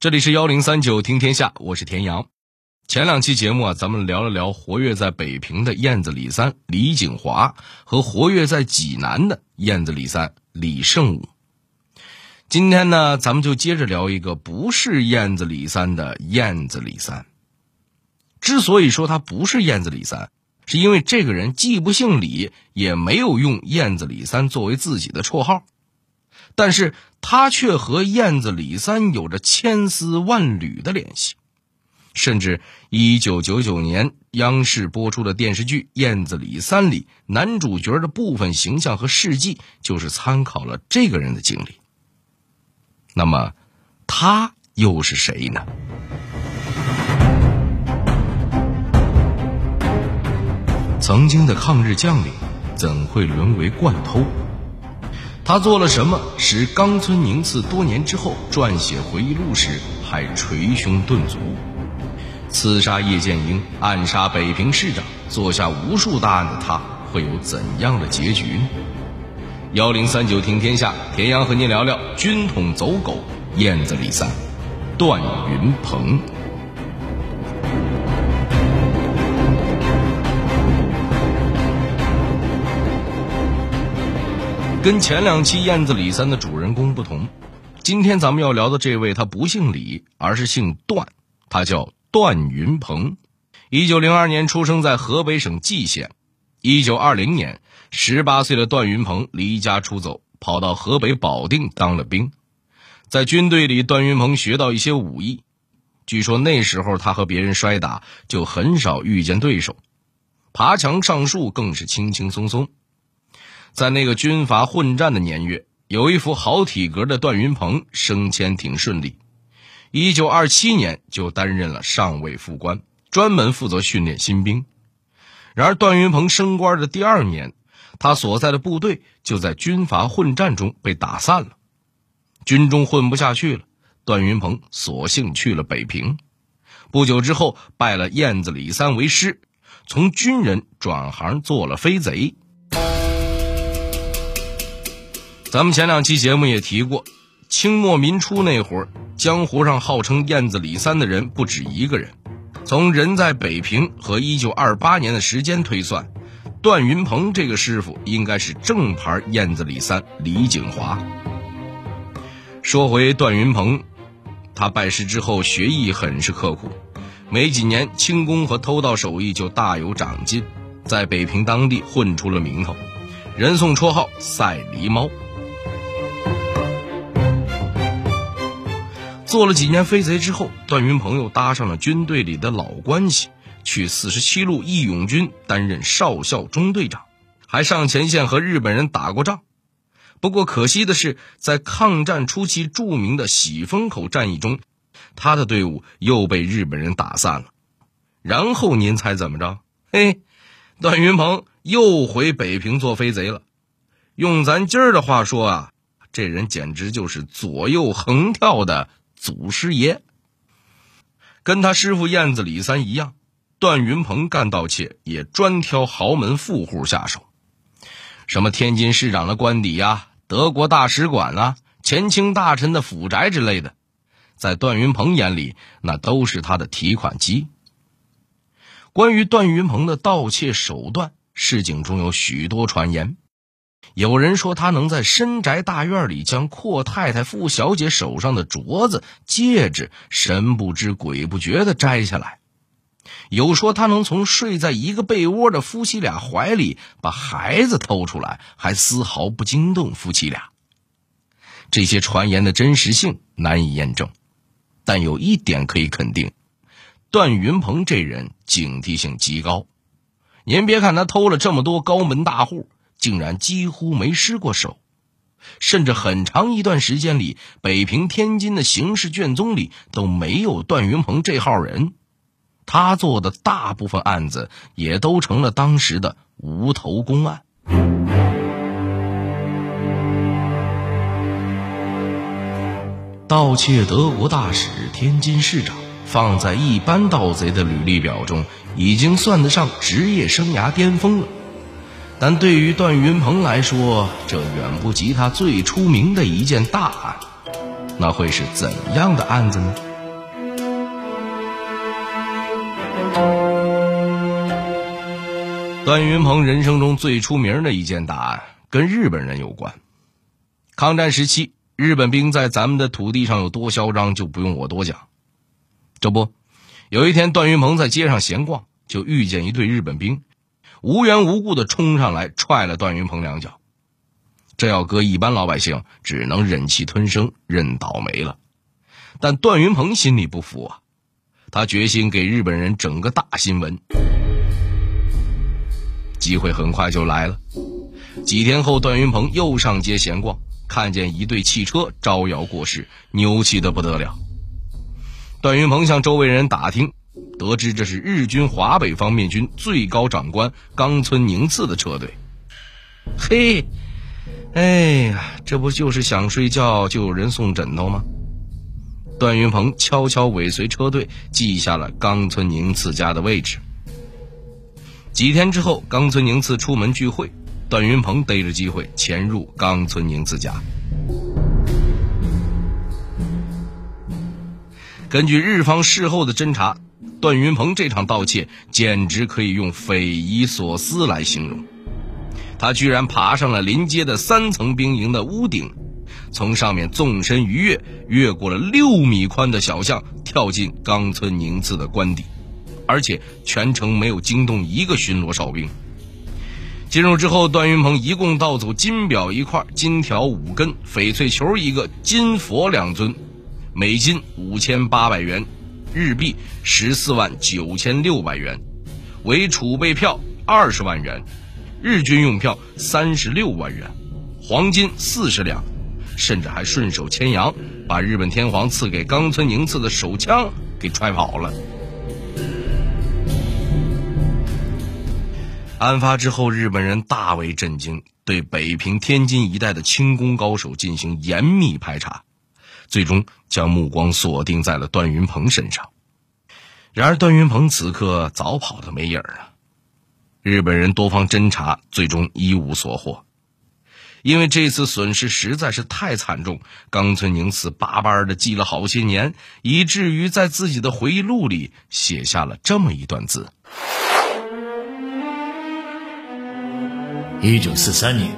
这里是幺零三九听天下，我是田阳。前两期节目啊，咱们聊了聊活跃在北平的燕子李三李景华和活跃在济南的燕子李三李胜武。今天呢，咱们就接着聊一个不是燕子李三的燕子李三。之所以说他不是燕子李三，是因为这个人既不姓李，也没有用燕子李三作为自己的绰号。但是他却和燕子李三有着千丝万缕的联系，甚至一九九九年央视播出的电视剧《燕子李三》里，男主角的部分形象和事迹就是参考了这个人的经历。那么，他又是谁呢？曾经的抗日将领，怎会沦为惯偷？他做了什么，使冈村宁次多年之后撰写回忆录时还捶胸顿足？刺杀叶剑英、暗杀北平市长、做下无数大案的他，会有怎样的结局呢？幺零三九听天下，田阳和您聊聊军统走狗燕子李三，段云鹏。跟前两期燕子李三的主人公不同，今天咱们要聊的这位，他不姓李，而是姓段，他叫段云鹏。一九零二年出生在河北省蓟县。一九二零年，十八岁的段云鹏离家出走，跑到河北保定当了兵。在军队里，段云鹏学到一些武艺。据说那时候他和别人摔打，就很少遇见对手，爬墙上树更是轻轻松松。在那个军阀混战的年月，有一副好体格的段云鹏升迁挺顺利。一九二七年就担任了上尉副官，专门负责训练新兵。然而，段云鹏升官的第二年，他所在的部队就在军阀混战中被打散了，军中混不下去了。段云鹏索性去了北平，不久之后拜了燕子李三为师，从军人转行做了飞贼。咱们前两期节目也提过，清末民初那会儿，江湖上号称燕子李三的人不止一个人。从人在北平和一九二八年的时间推算，段云鹏这个师傅应该是正牌燕子李三李景华。说回段云鹏，他拜师之后学艺很是刻苦，没几年轻功和偷盗手艺就大有长进，在北平当地混出了名头，人送绰号“赛狸猫”。做了几年飞贼之后，段云鹏又搭上了军队里的老关系，去四十七路义勇军担任少校中队长，还上前线和日本人打过仗。不过可惜的是，在抗战初期著名的喜峰口战役中，他的队伍又被日本人打散了。然后您猜怎么着？嘿，段云鹏又回北平做飞贼了。用咱今儿的话说啊，这人简直就是左右横跳的。祖师爷跟他师傅燕子李三一样，段云鹏干盗窃也专挑豪门富户下手，什么天津市长的官邸呀、德国大使馆啊、前清大臣的府宅之类的，在段云鹏眼里，那都是他的提款机。关于段云鹏的盗窃手段，市井中有许多传言。有人说他能在深宅大院里将阔太太、富小姐手上的镯子、戒指神不知鬼不觉地摘下来；有说他能从睡在一个被窝的夫妻俩怀里把孩子偷出来，还丝毫不惊动夫妻俩。这些传言的真实性难以验证，但有一点可以肯定：段云鹏这人警惕性极高。您别看他偷了这么多高门大户。竟然几乎没失过手，甚至很长一段时间里，北平、天津的刑事卷宗里都没有段云鹏这号人。他做的大部分案子也都成了当时的无头公案。盗窃德国大使、天津市长，放在一般盗贼的履历表中，已经算得上职业生涯巅峰了。但对于段云鹏来说这远不及他最出名的一件大案那会是怎样的案子呢？段云鹏人生中最出名的一件大案跟日本人有关。抗战时期日本兵在咱们的土地上有多嚣张就不用我多讲。这不有一天段云鹏在街上闲逛就遇见一对日本兵无缘无故的冲上来踹了段云鹏两脚。这要搁一般老百姓，只能忍气吞声，认倒霉了。但段云鹏心里不服啊，他决心给日本人整个大新闻。机会很快就来了，几天后，段云鹏又上街闲逛。看见一队汽车招摇过市，牛气的不得了。段云鹏向周围人打听，得知这是日军华北方面军最高长官冈村宁次的车队。嘿，哎呀，这不就是想睡觉就有人送枕头吗？段云鹏悄悄尾随车队，记下了冈村宁次家的位置。几天之后，冈村宁次出门聚会。段云鹏逮着机会潜入冈村宁次家。根据日方事后的侦查，段云鹏这场盗窃简直可以用匪夷所思来形容。他居然爬上了临街的三层兵营的屋顶，从上面纵身一跃，越过了六米宽的小巷，跳进冈村宁次的官邸，而且全程没有惊动一个巡逻哨兵。进入之后，段云鹏一共盗走金表一块、金条五根、翡翠球一个、金佛两尊，美金五千八百元，日币十四万九千六百元，为储备票二十万元，日军用票三十六万元，黄金四十两，甚至还顺手牵羊，把日本天皇赐给冈村宁次的手枪给揣跑了。案发之后，日本人大为震惊，对北平、天津一带的轻功高手进行严密排查，最终将目光锁定在了段云鹏身上。然而，段云鹏此刻早跑得没影儿了。日本人多方侦查，最终一无所获。因为这次损失实在是太惨重，冈村宁次巴巴的记了好些年，以至于在自己的回忆录里写下了这么一段字。一九四三年，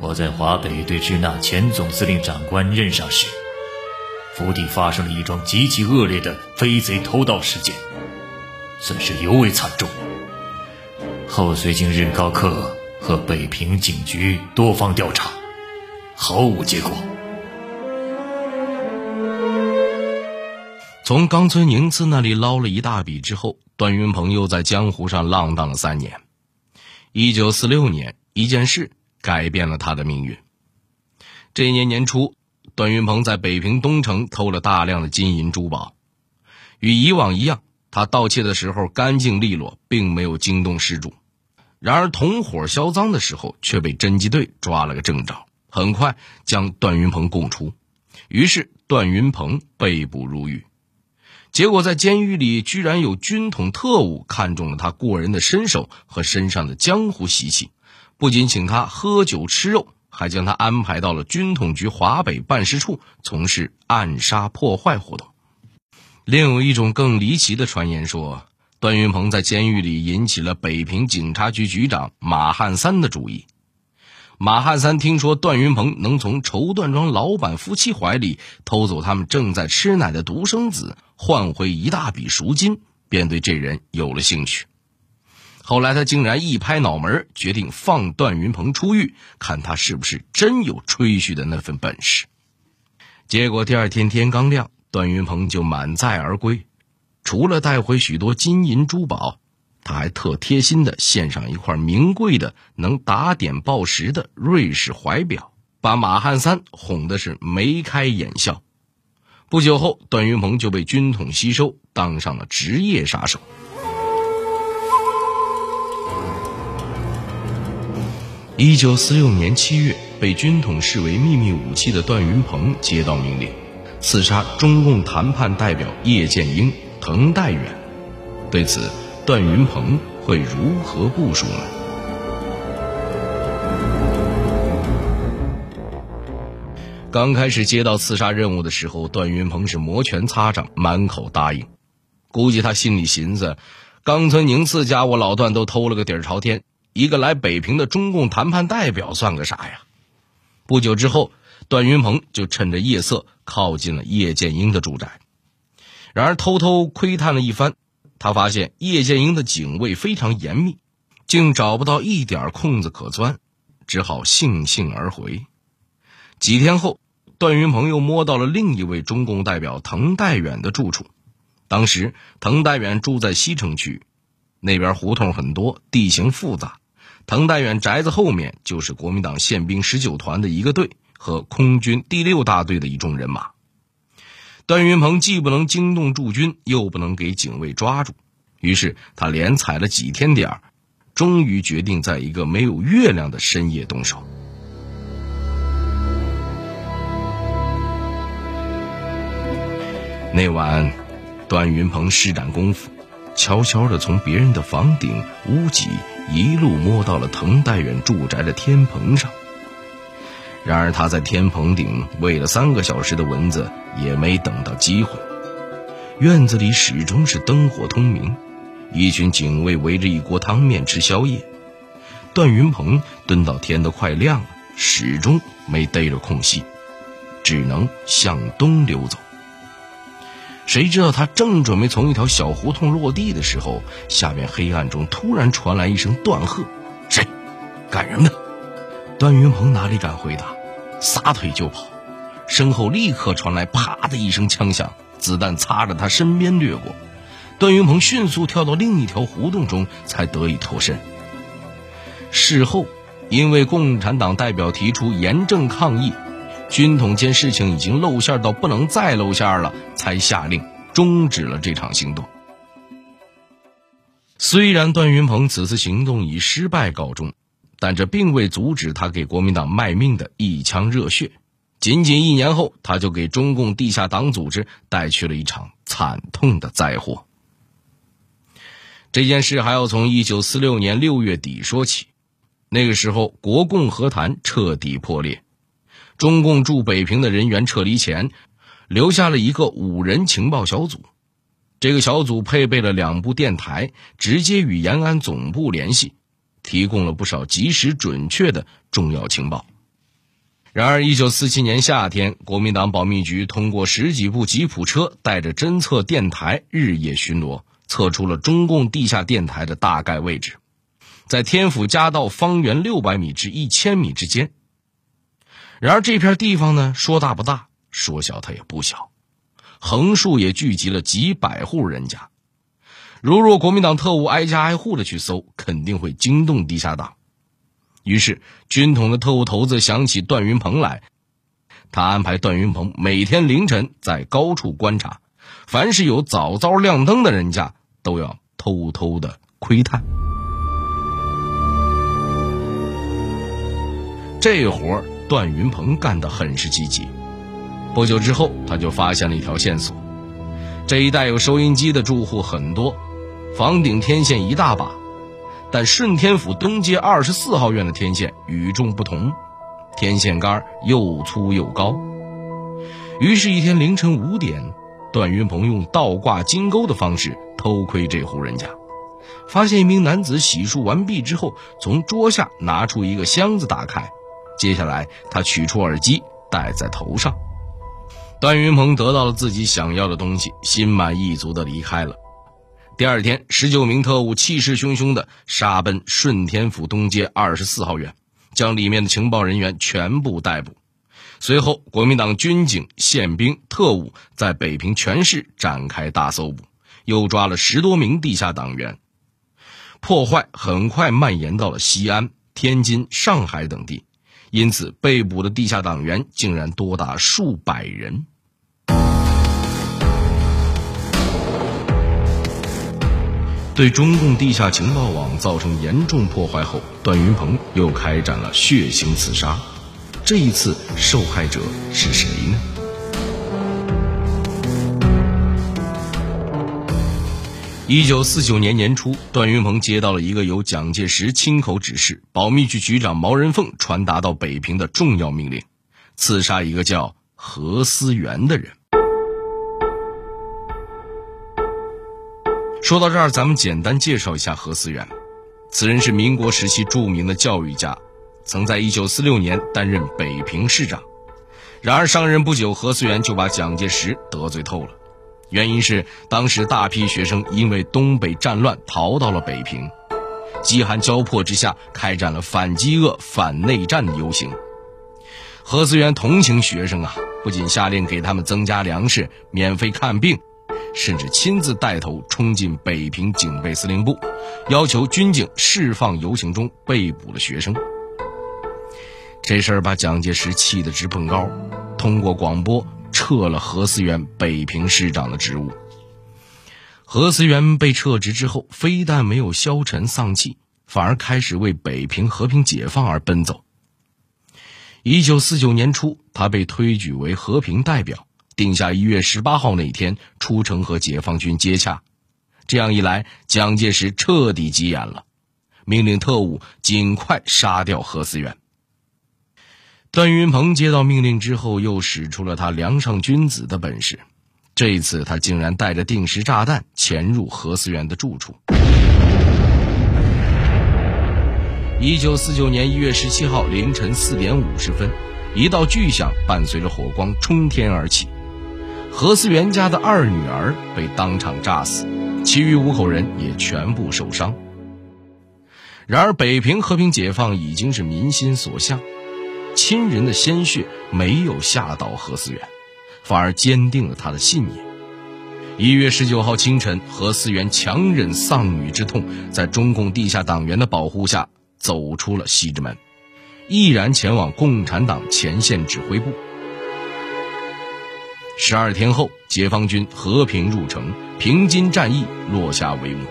我在华北对支那前总司令长官任上时，府邸发生了一桩极其恶劣的飞贼偷盗事件，损失尤为惨重。后随经日高克和北平警局多方调查，毫无结果。从冈村宁次那里捞了一大笔之后，段云鹏又在江湖上浪荡了三年。一九四六年，一件事改变了他的命运。这一年年初，段云鹏在北平东城偷了大量的金银珠宝。与以往一样，他盗窃的时候干净利落，并没有惊动失主。然而，同伙销赃的时候却被侦缉队抓了个正着，很快将段云鹏供出。于是，段云鹏被捕入狱。结果在监狱里，居然有军统特务看中了他过人的身手和身上的江湖习气，不仅请他喝酒吃肉，还将他安排到了军统局华北办事处从事暗杀破坏活动。另有一种更离奇的传言说，段云鹏在监狱里引起了北平警察局局长马汉三的注意。马汉三听说段云鹏能从绸缎庄老板夫妻怀里偷走他们正在吃奶的独生子，换回一大笔赎金，便对这人有了兴趣。后来他竟然一拍脑门，决定放段云鹏出狱，看他是不是真有吹嘘的那份本事。结果第二天天刚亮，段云鹏就满载而归，除了带回许多金银珠宝。他还特贴心的献上一块名贵的、能打点报时的瑞士怀表，把马汉三哄的是眉开眼笑。不久后，段云鹏就被军统吸收，当上了职业杀手。一九四六年七月，被军统视为秘密武器的段云鹏接到命令，刺杀中共谈判代表叶剑英、滕代远。对此，段云鹏会如何部署呢？刚开始接到刺杀任务的时候，段云鹏是摩拳擦掌，满口答应。估计他心里寻思：冈村宁次家我老段都偷了个底儿朝天，一个来北平的中共谈判代表算个啥呀？不久之后，段云鹏就趁着夜色靠近了叶剑英的住宅。然而，偷偷窥探了一番，他发现叶剑英的警卫非常严密，竟找不到一点空子可钻，只好悻悻而回。几天后，段云鹏又摸到了另一位中共代表滕代远的住处。当时，滕代远住在西城区，那边胡同很多，地形复杂。滕代远宅子后面就是国民党宪兵十九团的一个队和空军第六大队的一众人马。段云鹏既不能惊动驻军，又不能给警卫抓住，于是他连踩了几天点儿，终于决定在一个没有月亮的深夜动手。那晚，段云鹏施展功夫，悄悄地从别人的房顶、屋脊一路摸到了滕代远住宅的天棚上。然而，他在天棚顶喂了三个小时的蚊子，也没等到机会。院子里始终是灯火通明，一群警卫围着一锅汤面吃宵夜。段云鹏蹲到天都快亮了，始终没逮着空隙，只能向东溜走。谁知道他正准备从一条小胡同落地的时候，下面黑暗中突然传来一声断喝：“谁？干什么的？”段云鹏哪里敢回答，撒腿就跑，身后立刻传来“啪”的一声枪响，子弹擦着他身边掠过。段云鹏迅速跳到另一条胡同中，才得以脱身。事后，因为共产党代表提出严正抗议。军统见事情已经露馅到不能再露馅了，才下令终止了这场行动。虽然段云鹏此次行动以失败告终，但这并未阻止他给国民党卖命的一腔热血。仅仅一年后，他就给中共地下党组织带去了一场惨痛的灾祸。这件事还要从一九四六年六月底说起，那个时候国共和谈彻底破裂。中共驻北平的人员撤离前，留下了一个五人情报小组。这个小组配备了两部电台，直接与延安总部联系，提供了不少及时准确的重要情报。然而，一九四七年夏天，国民党保密局通过十几部吉普车，带着侦测电台日夜巡逻，测出了中共地下电台的大概位置，在天府夹道方圆六百米至一千米之间。然而这片地方呢，说大不大，说小它也不小，横竖也聚集了几百户人家。如若国民党特务挨家挨户的去搜，肯定会惊动地下党。于是军统的特务头子想起段云鹏来，他安排段云鹏每天凌晨在高处观察，凡是有早早亮灯的人家，都要偷偷的窥探。这活儿。段云鹏干得很是积极，不久之后，他就发现了一条线索：这一带有收音机的住户很多，房顶天线一大把，但顺天府东街二十四号院的天线与众不同，天线杆又粗又高。于是，一天凌晨五点，段云鹏用倒挂金钩的方式偷窥这户人家，发现一名男子洗漱完毕之后，从桌下拿出一个箱子，打开。接下来，他取出耳机戴在头上。段云鹏得到了自己想要的东西，心满意足的离开了。第二天，十九名特务气势汹汹的杀奔顺天府东街二十四号院，将里面的情报人员全部逮捕。随后，国民党军警、宪兵、特务在北平全市展开大搜捕，又抓了十多名地下党员。破坏很快蔓延到了西安、天津、上海等地。因此，被捕的地下党员竟然多达数百人。对中共地下情报网造成严重破坏后，段云鹏又开展了血腥刺杀。这一次，受害者是谁呢？一九四九年年初，段云鹏接到了一个由蒋介石亲口指示、保密局局长毛人凤传达到北平的重要命令：刺杀一个叫何思源的人。说到这儿，咱们简单介绍一下何思源。此人是民国时期著名的教育家，曾在1946年担任北平市长。然而上任不久，何思源就把蒋介石得罪透了。原因是当时大批学生因为东北战乱逃到了北平，饥寒交迫之下，开展了反饥饿、反内战的游行。何思源同情学生啊，不仅下令给他们增加粮食、免费看病，甚至亲自带头冲进北平警备司令部，要求军警释放游行中被捕的学生。这事儿把蒋介石气得直蹦高，通过广播。撤了何思源北平市长的职务。何思源被撤职之后，非但没有消沉丧气，反而开始为北平和平解放而奔走。一九四九年初，他被推举为和平代表，定下一月十八号那天出城和解放军接洽。这样一来，蒋介石彻底急眼了，命令特务尽快杀掉何思源。段云鹏接到命令之后，又使出了他梁上君子的本事。这一次，他竟然带着定时炸弹潜入何思源的住处。一九四九年一月十七号凌晨四点五十分，一道巨响伴随着火光冲天而起，何思源家的二女儿被当场炸死，其余五口人也全部受伤。然而，北平和平解放已经是民心所向。亲人的鲜血没有吓倒何思源，反而坚定了他的信念。一月十九号清晨，何思源强忍丧女之痛，在中共地下党员的保护下走出了西直门，毅然前往共产党前线指挥部。十二天后，解放军和平入城，平津战役落下帷幕。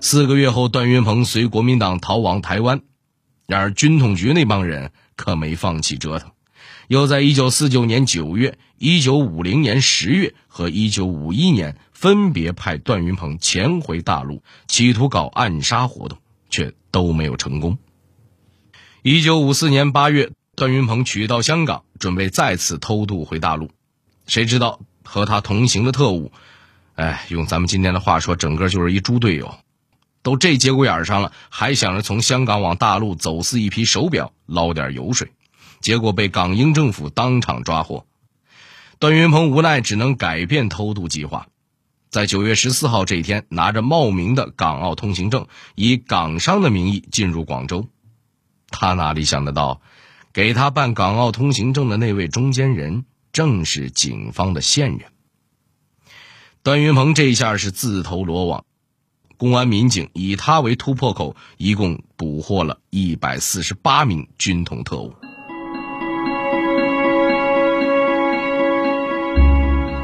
四个月后，段云鹏随国民党逃往台湾。然而，军统局那帮人可没放弃折腾，又在1949年9月、1950年10月和1951年分别派段云鹏潜回大陆，企图搞暗杀活动，却都没有成功。1954年8月，段云鹏取到香港，准备再次偷渡回大陆，谁知道和他同行的特务，哎，用咱们今天的话说，整个就是一猪队友。都这节骨眼上了，还想着从香港往大陆走私一批手表捞点油水，结果被港英政府当场抓获。段云鹏无奈只能改变偷渡计划，在九月十四号这一天，拿着冒名的港澳通行证，以港商的名义进入广州。他哪里想得到，给他办港澳通行证的那位中间人，正是警方的线人。段云鹏这一下是自投罗网。公安民警以他为突破口，一共捕获了一百四十八名军统特务。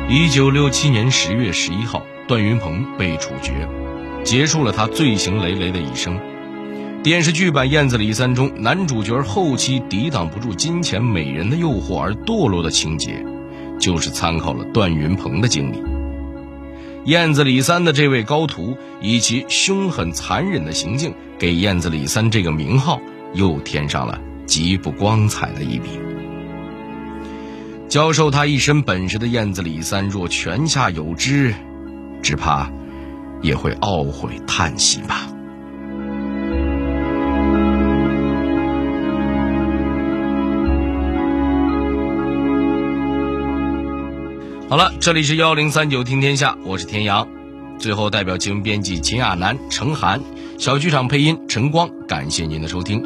一九六七年十月十一号，段云鹏被处决，结束了他罪行累累的一生。电视剧版《燕子李三》中，男主角后期抵挡不住金钱美人的诱惑而堕落的情节，就是参考了段云鹏的经历。燕子李三的这位高徒，以其凶狠残忍的行径，给燕子李三这个名号又添上了极不光彩的一笔。教授他一身本事的燕子李三，若泉下有知，只怕也会懊悔叹息吧。好了，这里是幺零三九听天下，我是田阳。最后，代表节目编辑秦亚楠、程涵，小剧场配音陈光，感谢您的收听。